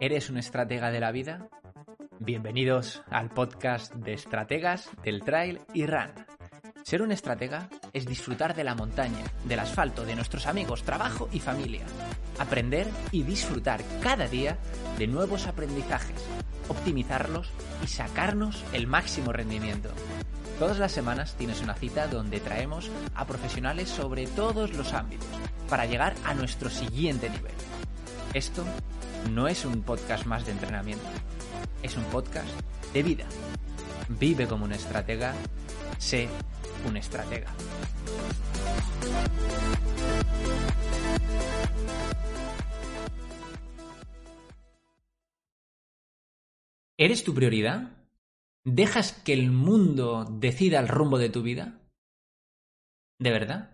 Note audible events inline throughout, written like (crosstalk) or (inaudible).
¿Eres un estratega de la vida? Bienvenidos al podcast de estrategas del trail y run. Ser un estratega es disfrutar de la montaña, del asfalto, de nuestros amigos, trabajo y familia. Aprender y disfrutar cada día de nuevos aprendizajes, optimizarlos y sacarnos el máximo rendimiento. Todas las semanas tienes una cita donde traemos a profesionales sobre todos los ámbitos para llegar a nuestro siguiente nivel. Esto no es un podcast más de entrenamiento, es un podcast de vida. Vive como un estratega, sé un estratega. ¿Eres tu prioridad? ¿Dejas que el mundo decida el rumbo de tu vida? ¿De verdad?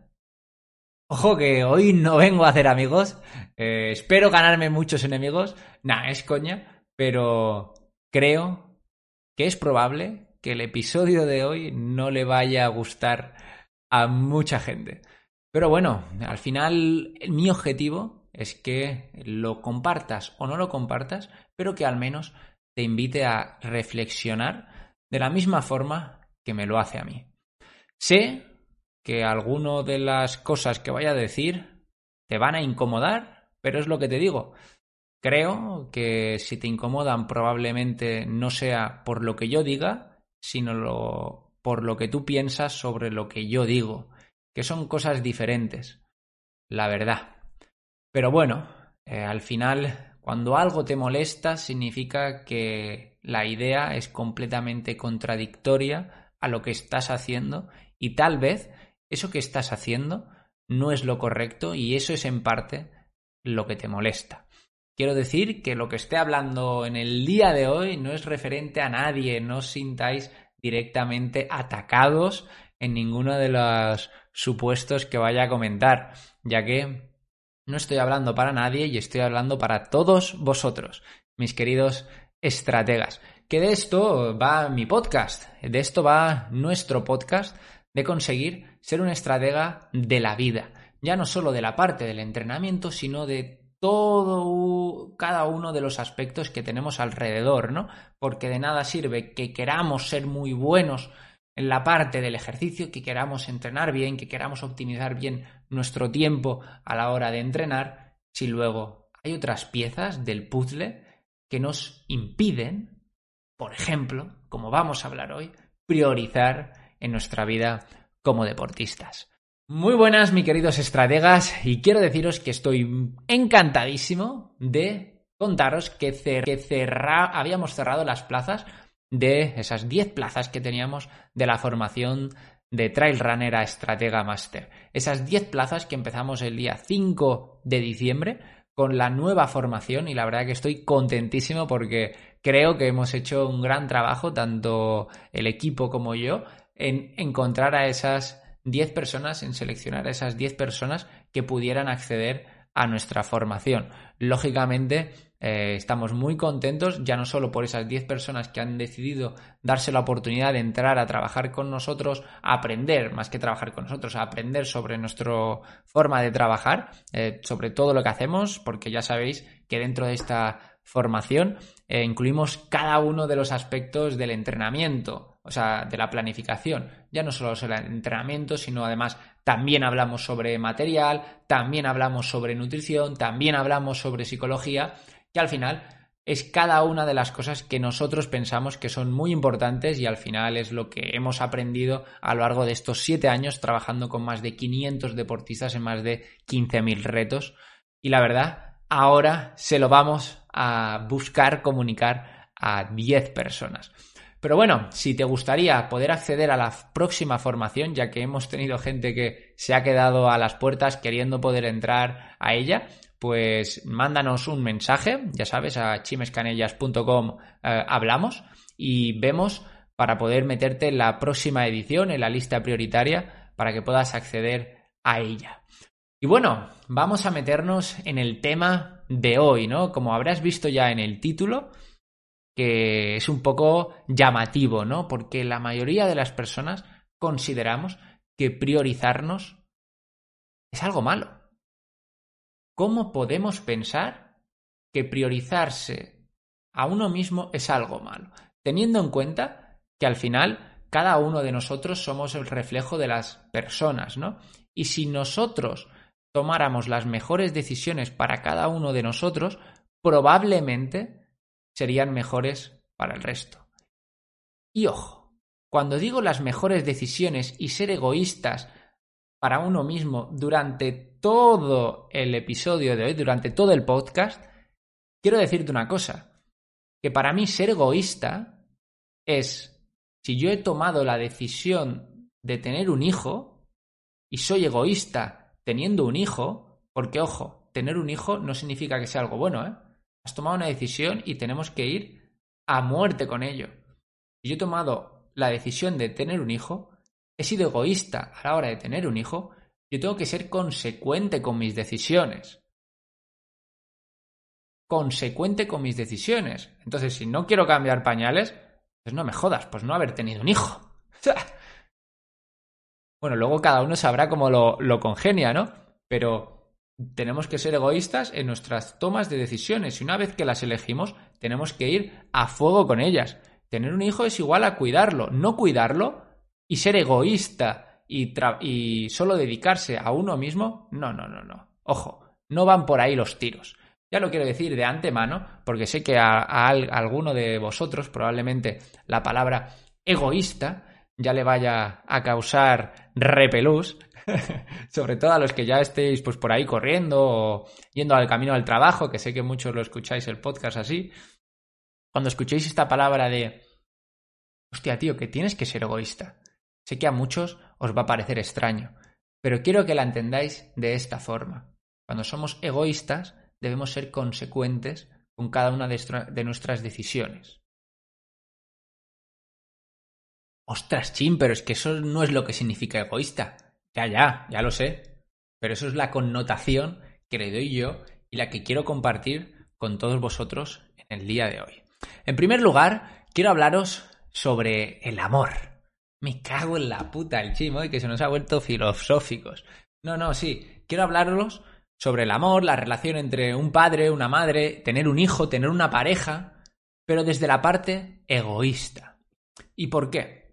Ojo que hoy no vengo a hacer amigos. Eh, espero ganarme muchos enemigos. Nah, es coña. Pero creo que es probable que el episodio de hoy no le vaya a gustar a mucha gente. Pero bueno, al final mi objetivo es que lo compartas o no lo compartas, pero que al menos te invite a reflexionar de la misma forma que me lo hace a mí. Sé que alguno de las cosas que vaya a decir te van a incomodar, pero es lo que te digo. Creo que si te incomodan probablemente no sea por lo que yo diga, sino por lo que tú piensas sobre lo que yo digo, que son cosas diferentes, la verdad. Pero bueno, eh, al final, cuando algo te molesta, significa que la idea es completamente contradictoria a lo que estás haciendo y tal vez eso que estás haciendo no es lo correcto y eso es en parte lo que te molesta. Quiero decir que lo que esté hablando en el día de hoy no es referente a nadie, no os sintáis directamente atacados en ninguno de los supuestos que vaya a comentar, ya que no estoy hablando para nadie y estoy hablando para todos vosotros, mis queridos estrategas. Que de esto va mi podcast, de esto va nuestro podcast de conseguir ser un estratega de la vida, ya no solo de la parte del entrenamiento, sino de todo cada uno de los aspectos que tenemos alrededor, ¿no? Porque de nada sirve que queramos ser muy buenos en la parte del ejercicio, que queramos entrenar bien, que queramos optimizar bien nuestro tiempo a la hora de entrenar, si luego hay otras piezas del puzzle que nos impiden, por ejemplo, como vamos a hablar hoy, priorizar en nuestra vida como deportistas. Muy buenas, mis queridos estrategas, y quiero deciros que estoy encantadísimo de contaros que, habíamos cerrado las plazas de esas 10 plazas que teníamos de la formación de Trail Runner a Estratega Master. Esas 10 plazas que empezamos el día 5 de diciembre con la nueva formación y la verdad que estoy contentísimo porque creo que hemos hecho un gran trabajo, tanto el equipo como yo, en encontrar a esas 10 personas, en seleccionar a esas 10 personas que pudieran acceder a nuestra formación. Lógicamente, eh, estamos muy contentos, ya no solo por esas 10 personas que han decidido darse la oportunidad de entrar a trabajar con nosotros, a aprender, más que trabajar con nosotros, a aprender sobre nuestra forma de trabajar, eh, sobre todo lo que hacemos, porque ya sabéis que dentro de esta formación eh, incluimos cada uno de los aspectos del entrenamiento, o sea, de la planificación. Ya no solo sobre el entrenamiento, sino además también hablamos sobre material, también hablamos sobre nutrición, también hablamos sobre psicología, que al final es cada una de las cosas que nosotros pensamos que son muy importantes y al final es lo que hemos aprendido a lo largo de estos siete años trabajando con más de 500 deportistas en más de 15.000 retos. Y la verdad, ahora se lo vamos a buscar comunicar a 10 personas. Pero bueno, si te gustaría poder acceder a la próxima formación, ya que hemos tenido gente que se ha quedado a las puertas queriendo poder entrar a ella, pues mándanos un mensaje, ya sabes, a chimescanellas.com eh, hablamos y vemos para poder meterte en la próxima edición, en la lista prioritaria, para que puedas acceder a ella. Y bueno, vamos a meternos en el tema de hoy, ¿no? Como habrás visto ya en el título, que es un poco llamativo, ¿no? Porque la mayoría de las personas consideramos que priorizarnos es algo malo. ¿cómo podemos pensar que priorizarse a uno mismo es algo malo? Teniendo en cuenta que al final cada uno de nosotros somos el reflejo de las personas, ¿no? Y si nosotros tomáramos las mejores decisiones para cada uno de nosotros, probablemente serían mejores para el resto. Y ojo, cuando digo las mejores decisiones y ser egoístas para uno mismo durante todo el episodio de hoy, durante todo el podcast, quiero decirte una cosa, que para mí ser egoísta es, si yo he tomado la decisión de tener un hijo y soy egoísta teniendo un hijo, porque ojo, tener un hijo no significa que sea algo bueno, ¿eh? Has tomado una decisión y tenemos que ir a muerte con ello. Yo he tomado la decisión de tener un hijo, he sido egoísta a la hora de tener un hijo, yo tengo que ser consecuente con mis decisiones. Consecuente con mis decisiones. Entonces, si no quiero cambiar pañales, pues no me jodas, pues no haber tenido un hijo. (laughs) bueno, luego cada uno sabrá cómo lo, lo congenia, ¿no? Pero tenemos que ser egoístas en nuestras tomas de decisiones y una vez que las elegimos, tenemos que ir a fuego con ellas. Tener un hijo es igual a cuidarlo. No cuidarlo y ser egoísta y, y solo dedicarse a uno mismo, no, no, no, no. Ojo, no van por ahí los tiros. Ya lo quiero decir de antemano, porque sé que a, alguno de vosotros probablemente la palabra egoísta ya le vaya a causar repelús, (laughs) sobre todo a los que ya estéis pues por ahí corriendo o yendo al camino al trabajo, que sé que muchos lo escucháis el podcast así. Cuando escuchéis esta palabra de hostia, tío, que tienes que ser egoísta. Sé que a muchos os va a parecer extraño, pero quiero que la entendáis de esta forma. Cuando somos egoístas, debemos ser consecuentes con cada una de, nuestras decisiones. Ostras, chin, pero es que eso no es lo que significa egoísta. Ya, ya, ya lo sé. Pero eso es la connotación que le doy yo y la que quiero compartir con todos vosotros en el día de hoy. En primer lugar, quiero hablaros sobre el amor. Me cago en la puta el chimo y que se nos ha vuelto filosóficos. No, no, sí. Quiero hablaros sobre el amor, la relación entre un padre, una madre, tener un hijo, tener una pareja, pero desde la parte egoísta. ¿Y por qué?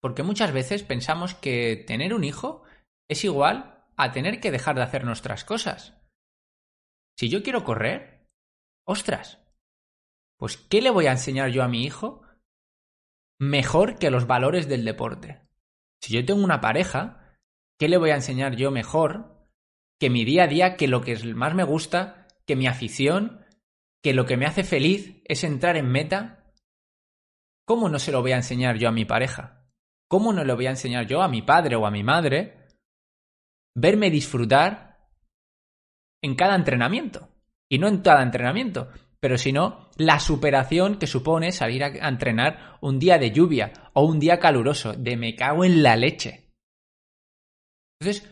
Porque muchas veces pensamos que tener un hijo es igual a tener que dejar de hacer nuestras cosas. Si yo quiero correr, ostras, pues ¿qué le voy a enseñar yo a mi hijo mejor que los valores del deporte. Si yo tengo una pareja, ¿qué le voy a enseñar yo mejor que mi día a día, que lo que más me gusta, que mi afición, que lo que me hace feliz es entrar en meta? ¿Cómo no se lo voy a enseñar yo a mi pareja? ¿Cómo no lo voy a enseñar yo a mi padre o a mi madre? Verme disfrutar en cada entrenamiento. Y no en cada entrenamiento, pero si no, la superación que supone salir a, entrenar un día de lluvia o un día caluroso, de me cago en la leche. Entonces,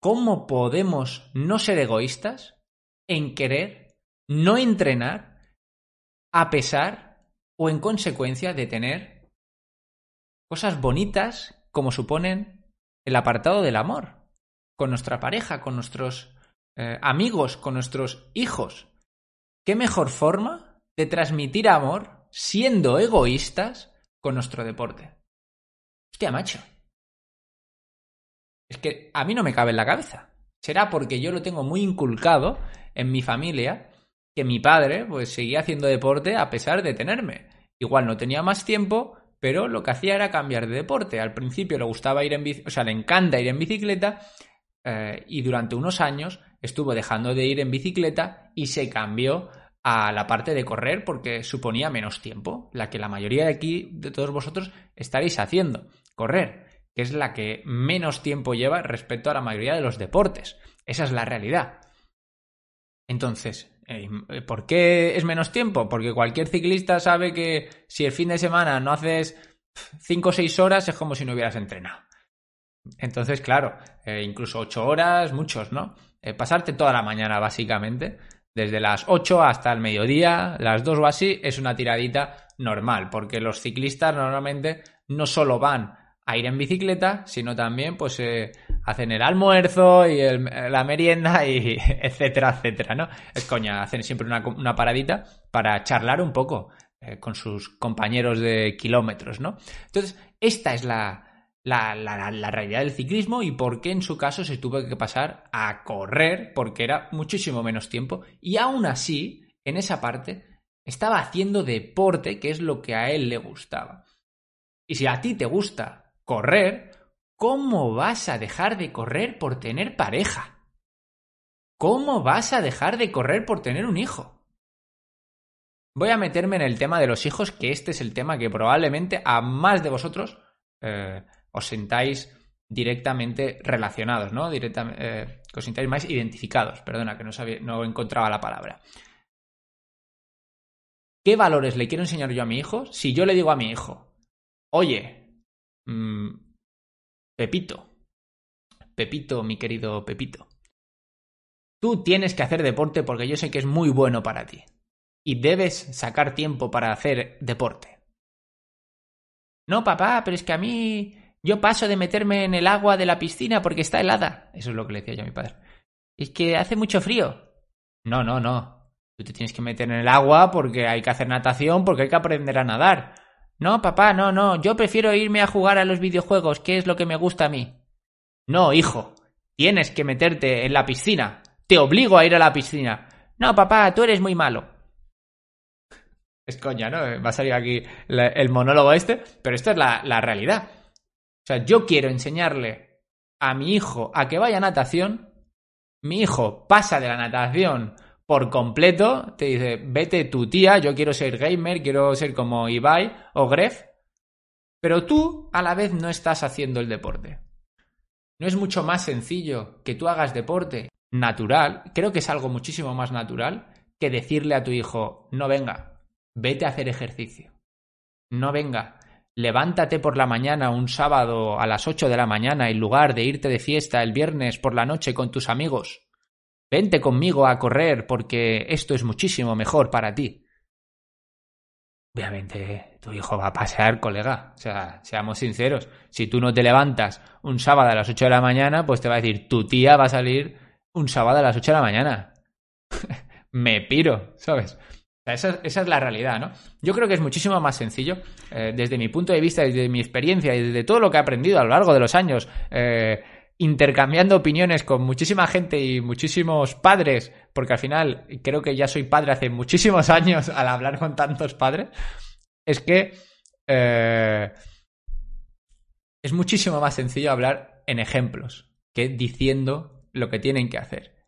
¿cómo podemos no ser egoístas en querer no entrenar a pesar o en consecuencia de tener cosas bonitas como suponen el apartado del amor, con nuestra pareja, con nuestros eh, amigos, con nuestros hijos? ¿Qué mejor forma de transmitir amor siendo egoístas con nuestro deporte? Hostia, macho. Es que a mí no me cabe en la cabeza. Será porque yo lo tengo muy inculcado en mi familia que mi padre pues seguía haciendo deporte a pesar de tenerme. Igual no tenía más tiempo, pero lo que hacía era cambiar de deporte. Al principio le gustaba ir en bicicleta, o sea, le encanta ir en bicicleta eh, y durante unos años estuvo dejando de ir en bicicleta y se cambió a la parte de correr porque suponía menos tiempo, la que la mayoría de aquí, de todos vosotros, estaréis haciendo, correr, que es la que menos tiempo lleva respecto a la mayoría de los deportes. Esa es la realidad. Entonces, ¿por qué es menos tiempo? Porque cualquier ciclista sabe que si el fin de semana no haces 5 o 6 horas es como si no hubieras entrenado. Entonces, claro, eh, incluso 8 horas, muchos, ¿no? Eh, pasarte toda la mañana, básicamente, desde las 8 hasta el mediodía, las 2 o así, es una tiradita normal, porque los ciclistas normalmente no solo van a ir en bicicleta, sino también pues eh, hacen el almuerzo y la merienda y (laughs) etcétera, etcétera, ¿no? Es coña, hacen siempre una, paradita para charlar un poco eh, con sus compañeros de kilómetros, ¿no? Entonces, esta es la, la, la, realidad del ciclismo y por qué en su caso se tuvo que pasar a correr porque era muchísimo menos tiempo y aún así, en esa parte, estaba haciendo deporte, que es lo que a él le gustaba. Y si a ti te gusta correr, ¿cómo vas a dejar de correr por tener pareja? ¿Cómo vas a dejar de correr por tener un hijo? Voy a meterme en el tema de los hijos, que este es el tema que probablemente a más de vosotros eh, os sentáis directamente relacionados, ¿no? Directamente, eh, que os sintáis más identificados. Perdona, que no, no encontraba la palabra. ¿Qué valores le quiero enseñar yo a mi hijo si yo le digo a mi hijo, Oye, mmm, Pepito, Pepito, mi querido Pepito, tú tienes que hacer deporte porque yo sé que es muy bueno para ti y debes sacar tiempo para hacer deporte. No, papá, pero es que a mí yo paso de meterme en el agua de la piscina porque está helada. Eso es lo que le decía yo a mi padre. Es que hace mucho frío. No, no, no. Tú te tienes que meter en el agua porque hay que hacer natación, porque hay que aprender a nadar. No, papá, no, no, yo prefiero irme a jugar a los videojuegos, que es lo que me gusta a mí. No, hijo, tienes que meterte en la piscina. Te obligo a ir a la piscina. No, papá, tú eres muy malo. Es coña, ¿no? Va a salir aquí el monólogo este, pero esta es la, la realidad. O sea, yo quiero enseñarle a mi hijo a que vaya a natación. Mi hijo pasa de la natación por completo, te dice, vete tu tía, yo quiero ser gamer, quiero ser como Ibai o Gref, pero tú a la vez no estás haciendo el deporte. ¿No es mucho más sencillo que tú hagas deporte natural? Creo que es algo muchísimo más natural que decirle a tu hijo, no venga, vete a hacer ejercicio. No venga, levántate por la mañana un sábado a las 8 de la mañana en lugar de irte de fiesta el viernes por la noche con tus amigos. Vente conmigo a correr porque esto es muchísimo mejor para ti. Obviamente tu hijo va a pasear, colega. O sea, seamos sinceros. Si tú no te levantas un sábado a las 8 de la mañana, pues te va a decir, tu tía va a salir un sábado a las 8 de la mañana. (laughs) Me piro, ¿sabes? esa, es la realidad, ¿no? Yo creo que es muchísimo más sencillo, eh, desde mi punto de vista, desde mi experiencia y desde todo lo que he aprendido a lo largo de los años. Eh, intercambiando opiniones con muchísima gente y muchísimos padres, porque al final creo que ya soy padre hace muchísimos (laughs) años al hablar con tantos padres, es que eh, es muchísimo más sencillo hablar en ejemplos que diciendo lo que tienen que hacer.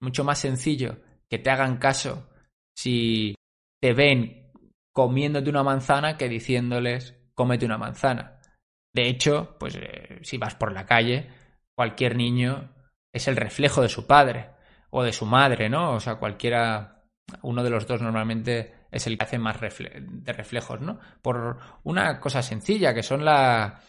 Mucho más sencillo que te hagan caso si te ven comiéndote una manzana que diciéndoles cómete una manzana. De hecho, pues eh, si vas por la calle, cualquier niño es el reflejo de su padre o de su madre, ¿no? O sea, cualquiera, uno de los dos normalmente es el que hace más de reflejos, ¿no? Por una cosa sencilla, que son, la,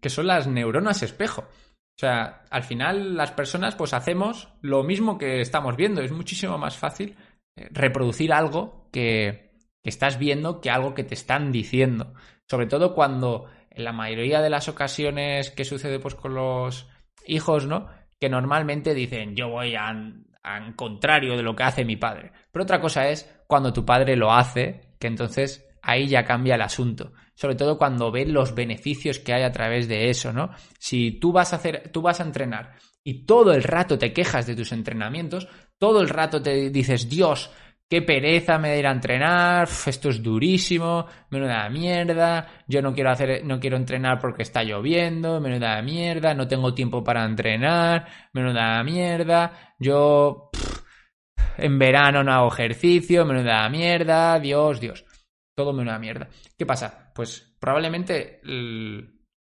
que son las neuronas espejo. O sea, al final las personas pues hacemos lo mismo que estamos viendo. Es muchísimo más fácil eh, reproducir algo que, que estás viendo que algo que te están diciendo. Sobre todo cuando en la mayoría de las ocasiones que sucede pues con los hijos, ¿no? Que normalmente dicen, yo voy a, en contrario de lo que hace mi padre. Pero otra cosa es cuando tu padre lo hace, que entonces ahí ya cambia el asunto. Sobre todo cuando ves los beneficios que hay a través de eso, ¿no? Si tú vas a hacer, tú vas a entrenar y todo el rato te quejas de tus entrenamientos, todo el rato te dices, Dios, qué pereza me de ir a entrenar, esto es durísimo, menuda mierda, yo no quiero hacer, no quiero entrenar porque está lloviendo, menuda mierda, no tengo tiempo para entrenar, menuda mierda, yo en verano no hago ejercicio, menuda mierda, Dios, Dios, todo menuda mierda. ¿Qué pasa? Pues probablemente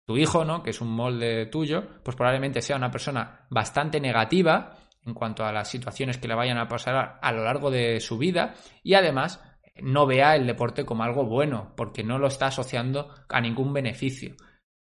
tu hijo, ¿no? Que es un molde tuyo, pues probablemente sea una persona bastante negativa, en cuanto a las situaciones que le vayan a pasar a lo largo de su vida y además no vea el deporte como algo bueno porque no lo está asociando a ningún beneficio.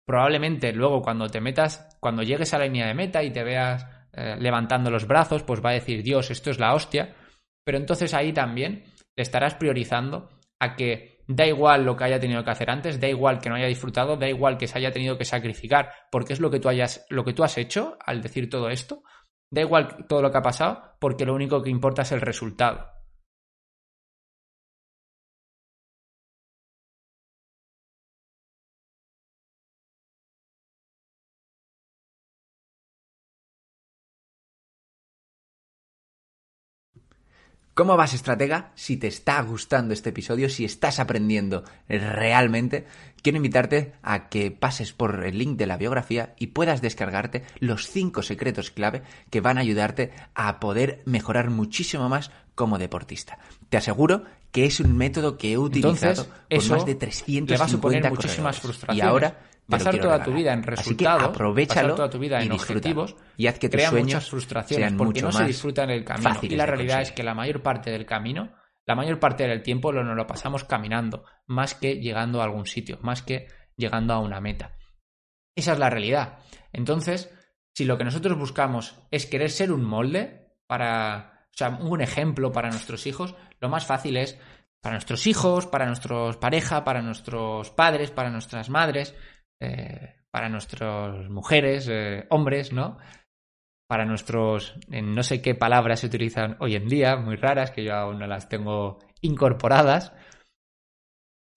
Probablemente luego cuando te metas, cuando llegues a la línea de meta y te veas eh, levantando los brazos, pues va a decir Dios, esto es la hostia, pero entonces ahí también le estarás priorizando a que da igual lo que haya tenido que hacer antes, da igual que no haya disfrutado, da igual que se haya tenido que sacrificar, porque es lo que tú hayas, lo que tú has hecho al decir todo esto, da igual todo lo que ha pasado, porque lo único que importa es el resultado. ¿Cómo vas, estratega? Si te está gustando este episodio, si estás aprendiendo realmente, quiero invitarte a que pases por el link de la biografía y puedas descargarte los 5 secretos clave que van a ayudarte a poder mejorar muchísimo más como deportista. Te aseguro que es un método que he utilizado Entonces, más de 350 le va a suponer muchísimas frustraciones. Y ahora pasar toda tu vida en resultados, aprovechalo pasar toda tu vida y en objetivos y haz que tus crea sueños muchas frustraciones sean porque mucho no se disfrutan el camino. Y la realidad es que la mayor parte del camino, la mayor parte del tiempo lo, nos lo pasamos caminando, más que llegando a algún sitio, más que llegando a una meta. Esa es la realidad. Entonces, si lo que nosotros buscamos es querer ser un molde para, o sea, un ejemplo para nuestros hijos, lo más fácil es para nuestros hijos, para nuestros pareja, para nuestros padres, para nuestras madres, eh, para nuestras mujeres, eh, hombres, ¿no? Para nuestros, no sé qué palabras se utilizan hoy en día, muy raras, que yo aún no las tengo incorporadas.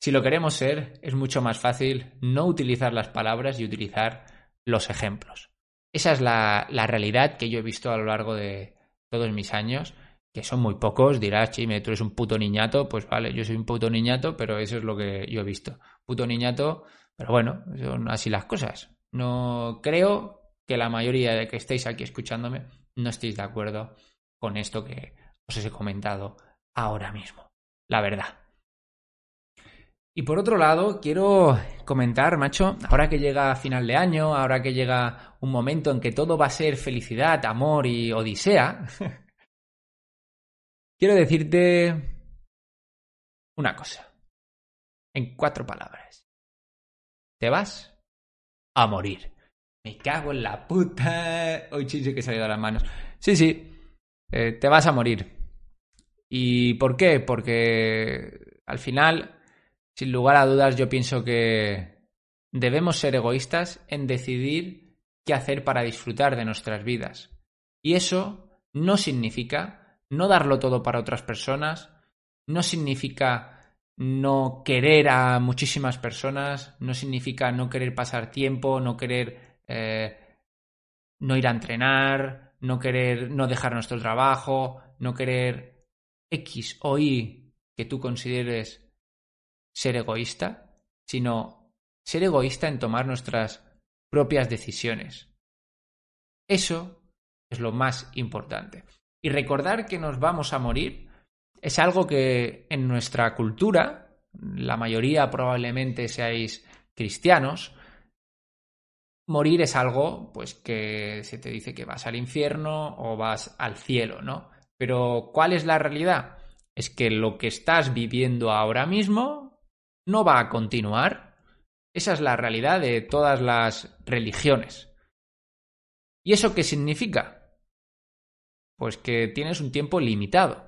Si lo queremos ser, es mucho más fácil no utilizar las palabras y utilizar los ejemplos. Esa es la, la realidad que yo he visto a lo largo de todos mis años, que son muy pocos. Dirás, Chime, tú eres un puto niñato. Pues vale, yo soy un puto niñato, pero eso es lo que yo he visto. Puto niñato, pero bueno, son así las cosas. No creo que la mayoría de que estéis aquí escuchándome no estéis de acuerdo con esto que os he comentado ahora mismo. La verdad. Y por otro lado, quiero comentar, macho, ahora que llega final de año, ahora que llega un momento en que todo va a ser felicidad, amor y odisea, (laughs) quiero decirte una cosa. En cuatro palabras. Te vas a morir. Me cago en la puta. Hoy chiste que he salido de las manos. Sí, sí. Eh, te vas a morir. ¿Y por qué? Porque al final, sin lugar a dudas, yo pienso que debemos ser egoístas en decidir qué hacer para disfrutar de nuestras vidas. Y eso no significa no darlo todo para otras personas, no significa no querer a muchísimas personas, no significa no querer pasar tiempo, no querer eh, no ir a entrenar, no querer no dejar nuestro trabajo, no querer X o Y que tú consideres ser egoísta, sino ser egoísta en tomar nuestras propias decisiones. Eso es lo más importante. Y recordar que nos vamos a morir es algo que en nuestra cultura, la mayoría probablemente seáis cristianos, morir es algo pues que se te dice que vas al infierno o vas al cielo, ¿no? Pero ¿cuál es la realidad? Es que lo que estás viviendo ahora mismo no va a continuar. Esa es la realidad de todas las religiones. ¿Y eso qué significa? Pues que tienes un tiempo limitado.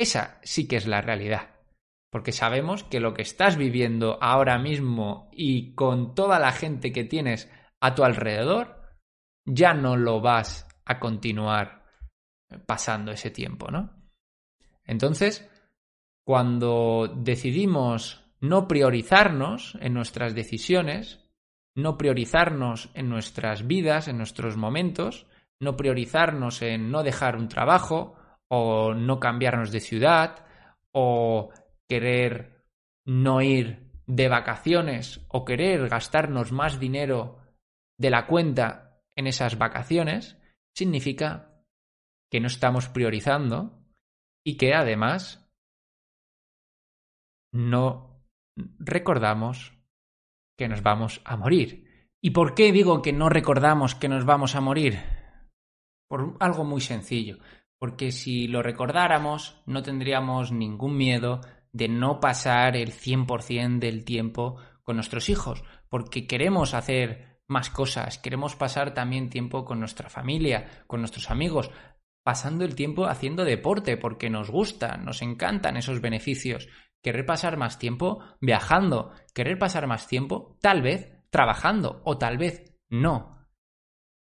Esa sí que es la realidad. Porque sabemos que lo que estás viviendo ahora mismo y con toda la gente que tienes a tu alrededor, ya no lo vas a continuar pasando ese tiempo, ¿no? Entonces, cuando decidimos no priorizarnos en nuestras decisiones, no priorizarnos en nuestras vidas, en nuestros momentos, no priorizarnos en no dejar un trabajo o no cambiarnos de ciudad o querer no ir de vacaciones o querer gastarnos más dinero de la cuenta en esas vacaciones, significa que no estamos priorizando y que además no recordamos que nos vamos a morir. ¿Y por qué digo que no recordamos que nos vamos a morir? Por algo muy sencillo. Porque si lo recordáramos, no tendríamos ningún miedo de no pasar el 100% del tiempo con nuestros hijos. Porque queremos hacer más cosas, queremos pasar también tiempo con nuestra familia, con nuestros amigos, pasando el tiempo haciendo deporte porque nos gusta, nos encantan esos beneficios querer pasar más tiempo viajando, querer pasar más tiempo tal vez trabajando o tal vez no.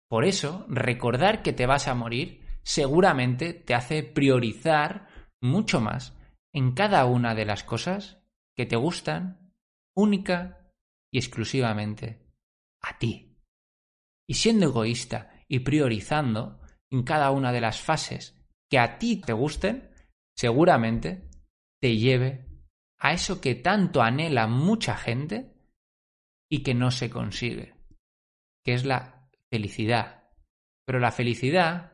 Por eso, recordar que te vas a morir seguramente te hace priorizar mucho más en cada una de las cosas que te gustan única y exclusivamente a ti. Y siendo egoísta y priorizando en cada una de las fases que a ti te gusten, seguramente te lleve a eso que tanto anhela mucha gente y que no se consigue, que es la felicidad. Pero la felicidad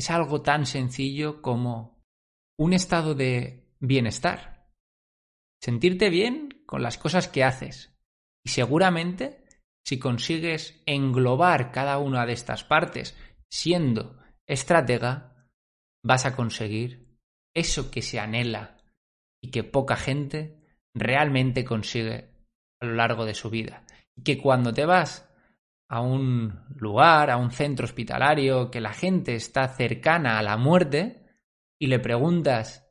es algo tan sencillo como un estado de bienestar. Sentirte bien con las cosas que haces. Y seguramente, si consigues englobar cada una de estas partes siendo estratega, vas a conseguir eso que se anhela y que poca gente realmente consigue a lo largo de su vida. Y que cuando te vas a un lugar, a un centro hospitalario, que la gente está cercana a la muerte y le preguntas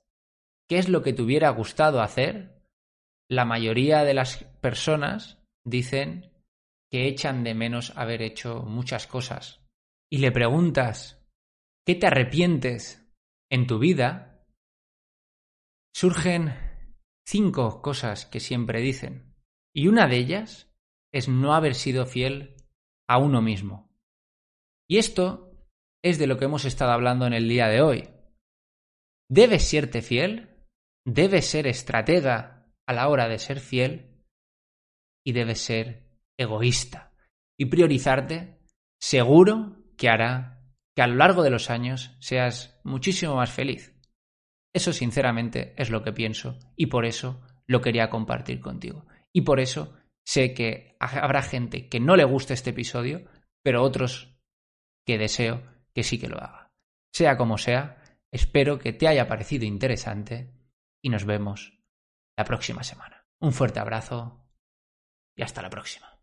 qué es lo que te hubiera gustado hacer, la mayoría de las personas dicen que echan de menos haber hecho muchas cosas. Y le preguntas qué te arrepientes en tu vida, surgen cinco cosas que siempre dicen. Y una de ellas es no haber sido fiel a uno mismo. Y esto es de lo que hemos estado hablando en el día de hoy. ¿Debes serte fiel? ¿Debes ser estratega a la hora de ser fiel? Y debes ser egoísta. Y priorizarte seguro que hará que a lo largo de los años seas muchísimo más feliz. Eso sinceramente es lo que pienso y por eso lo quería compartir contigo. Y por eso Sé que habrá gente que no le guste este episodio, pero otros que deseo que sí que lo haga. Sea como sea, espero que te haya parecido interesante y nos vemos la próxima semana. Un fuerte abrazo y hasta la próxima.